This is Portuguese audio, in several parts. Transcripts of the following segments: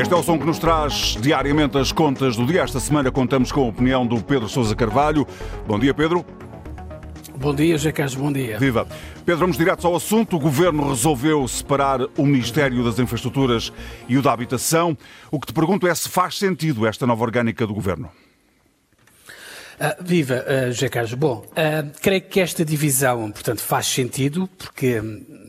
Este é o som que nos traz diariamente as contas do dia. Esta semana contamos com a opinião do Pedro Sousa Carvalho. Bom dia, Pedro. Bom dia, José Carlos, bom dia. Viva. Pedro, vamos direto ao assunto. O Governo resolveu separar o Ministério das Infraestruturas e o da Habitação. O que te pergunto é se faz sentido esta nova orgânica do Governo. Uh, viva, uh, José Carlos. Bom, uh, creio que esta divisão, portanto, faz sentido, porque,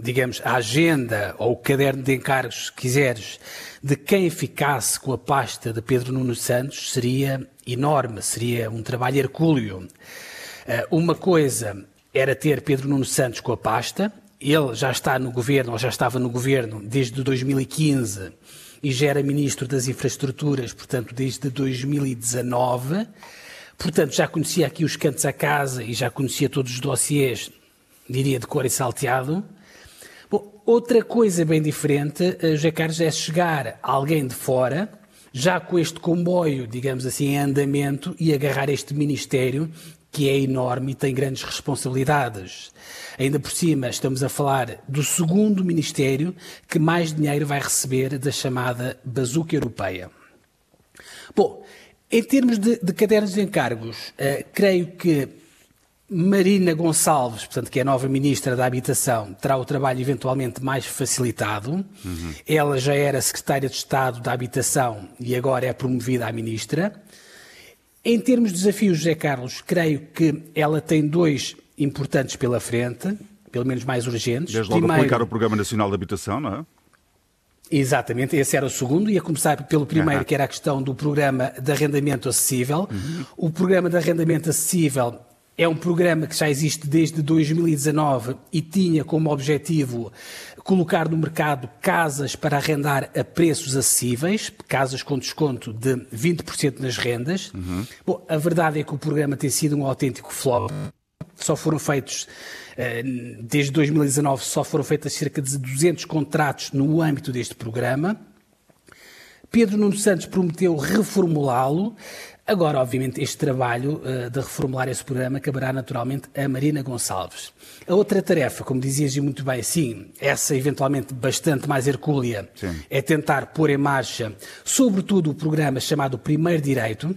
digamos, a agenda ou o caderno de encargos, se quiseres, de quem ficasse com a pasta de Pedro Nuno Santos seria enorme, seria um trabalho hercúleo. Uma coisa era ter Pedro Nuno Santos com a pasta, ele já está no governo, ou já estava no governo desde 2015 e já era ministro das infraestruturas, portanto, desde 2019. Portanto, já conhecia aqui os cantos à casa e já conhecia todos os dossiês, diria de cor e salteado. Bom, outra coisa bem diferente, eh, José Carlos, é chegar alguém de fora, já com este comboio, digamos assim, em andamento, e agarrar este Ministério, que é enorme e tem grandes responsabilidades. Ainda por cima, estamos a falar do segundo Ministério que mais dinheiro vai receber da chamada bazuca europeia. Bom, em termos de, de cadernos de encargos, uh, creio que Marina Gonçalves, portanto, que é a nova Ministra da Habitação, terá o trabalho eventualmente mais facilitado. Uhum. Ela já era Secretária de Estado da Habitação e agora é promovida a Ministra. Em termos de desafios, José Carlos, creio que ela tem dois importantes pela frente, pelo menos mais urgentes. Desde logo Primeiro, aplicar o Programa Nacional de Habitação, não é? Exatamente, esse era o segundo. Ia começar pelo primeiro, uhum. que era a questão do programa de arrendamento acessível. Uhum. O programa de arrendamento acessível é um programa que já existe desde 2019 e tinha como objetivo colocar no mercado casas para arrendar a preços acessíveis, casas com desconto de 20% nas rendas. Uhum. Bom, a verdade é que o programa tem sido um autêntico flop. Só foram feitos eh, desde 2019 só foram feitas cerca de 200 contratos no âmbito deste programa. Pedro Nuno Santos prometeu reformulá-lo. Agora, obviamente, este trabalho uh, de reformular esse programa caberá naturalmente a Marina Gonçalves. A outra tarefa, como dizias muito bem, sim, essa eventualmente bastante mais hercúlea, sim. é tentar pôr em marcha, sobretudo, o programa chamado Primeiro Direito,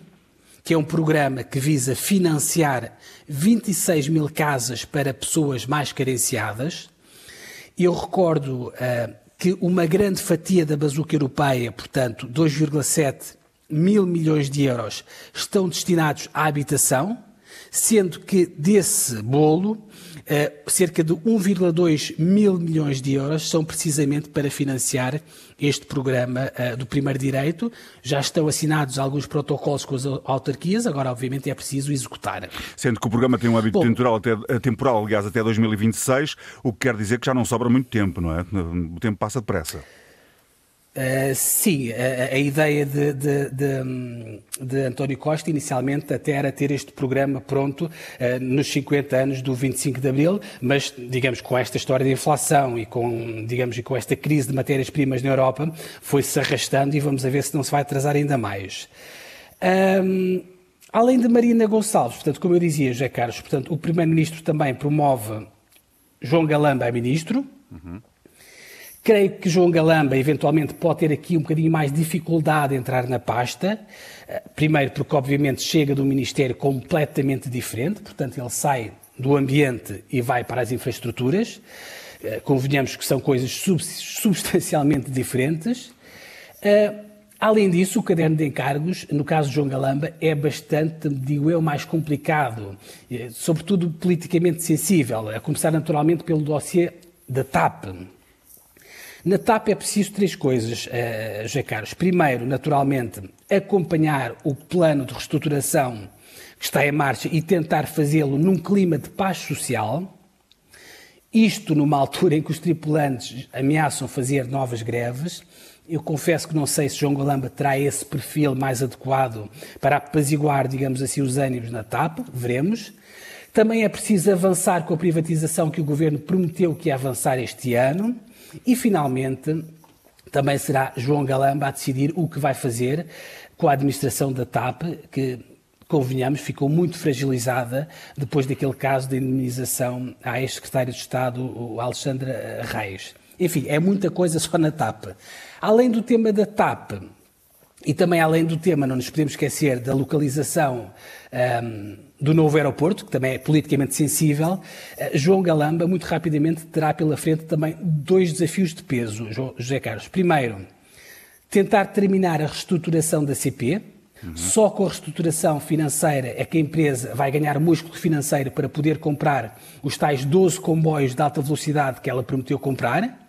que é um programa que visa financiar 26 mil casas para pessoas mais carenciadas. Eu recordo uh, que uma grande fatia da bazuca europeia, portanto 2,7 mil milhões de euros, estão destinados à habitação, sendo que desse bolo eh, cerca de 1,2 mil milhões de euros são precisamente para financiar este programa uh, do primeiro direito. Já estão assinados alguns protocolos com as autarquias, agora, obviamente, é preciso executar. Sendo que o programa tem um hábito Bom, temporal, até, eh, temporal, aliás, até 2026, o que quer dizer que já não sobra muito tempo, não é? O tempo passa depressa. Uh, sim, a, a ideia de, de, de, de, António Costa inicialmente até era ter este programa pronto uh, nos 50 anos do 25 de Abril, mas digamos com esta história de inflação e com digamos com esta crise de matérias-primas na Europa foi-se arrastando e vamos a ver se não se vai atrasar ainda mais. Um, além de Marina Gonçalves, portanto, como eu dizia, José Carlos, portanto, o Primeiro-Ministro também promove João Galamba a Ministro. Uhum. Creio que João Galamba eventualmente pode ter aqui um bocadinho mais dificuldade em entrar na pasta. Eh, primeiro, porque obviamente chega de um ministério completamente diferente, portanto, ele sai do ambiente e vai para as infraestruturas. Eh, convenhamos que são coisas substancialmente diferentes. Eh, além disso, o caderno de encargos, no caso de João Galamba, é bastante, digo eu, mais complicado, sobretudo politicamente sensível, a começar naturalmente pelo dossiê da TAP. Na TAP é preciso três coisas, uh, José Carlos. Primeiro, naturalmente, acompanhar o plano de reestruturação que está em marcha e tentar fazê-lo num clima de paz social. Isto numa altura em que os tripulantes ameaçam fazer novas greves. Eu confesso que não sei se João Galamba terá esse perfil mais adequado para apaziguar, digamos assim, os ânimos na TAP, veremos. Também é preciso avançar com a privatização que o Governo prometeu que ia avançar este ano. E, finalmente, também será João Galamba a decidir o que vai fazer com a administração da TAP, que, convenhamos, ficou muito fragilizada depois daquele caso de indemnização à ex-secretária de Estado, Alexandra Reis. Enfim, é muita coisa só na TAP. Além do tema da TAP, E também, além do tema, não nos podemos esquecer da localização um, do novo aeroporto, que também é politicamente sensível. Uh, João Galamba, muito rapidamente, terá pela frente também dois desafios de peso, José Carlos. Primeiro, tentar terminar a reestruturação da CP. Uhum. Só com a reestruturação financeira é que a empresa vai ganhar músculo financeiro para poder comprar os tais 12 comboios de alta velocidade que ela prometeu comprar.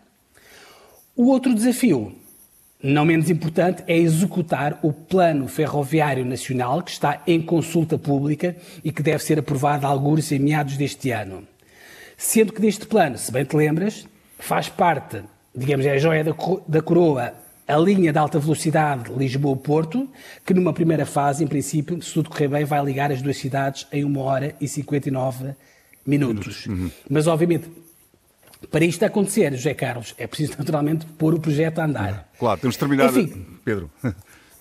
O outro desafio não menos importante, é executar o Plano Ferroviário Nacional, que está em consulta pública e que deve ser aprovado a alguns em meados deste ano. Sendo que deste plano, se bem te lembras, faz parte, digamos, é a joia da coroa, a linha de alta velocidade Lisboa-Porto, que numa primeira fase, em princípio, se tudo correr bem, vai ligar as duas cidades em 1 hora e 59 minutos. Uhum. Mas, obviamente, para isto acontecer, José Carlos, é preciso naturalmente pôr o projeto a andar. Claro, temos de terminar, Enfim, Pedro.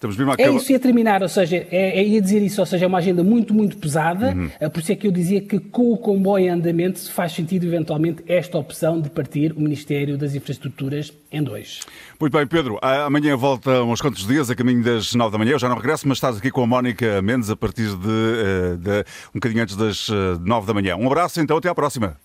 Estamos mesmo a acabar. É isso, ia terminar, ou seja, é, é, ia dizer isso, ou seja, é uma agenda muito, muito pesada, uhum. É por isso é que eu dizia que com o comboio em andamento faz sentido eventualmente esta opção de partir o Ministério das Infraestruturas em dois. Muito bem, Pedro, amanhã volta uns quantos dias, a caminho das nove da manhã, eu já não regresso, mas estás aqui com a Mónica Mendes a partir de, eh, de um bocadinho antes das eh, nove da manhã. Um abraço, então, até à próxima.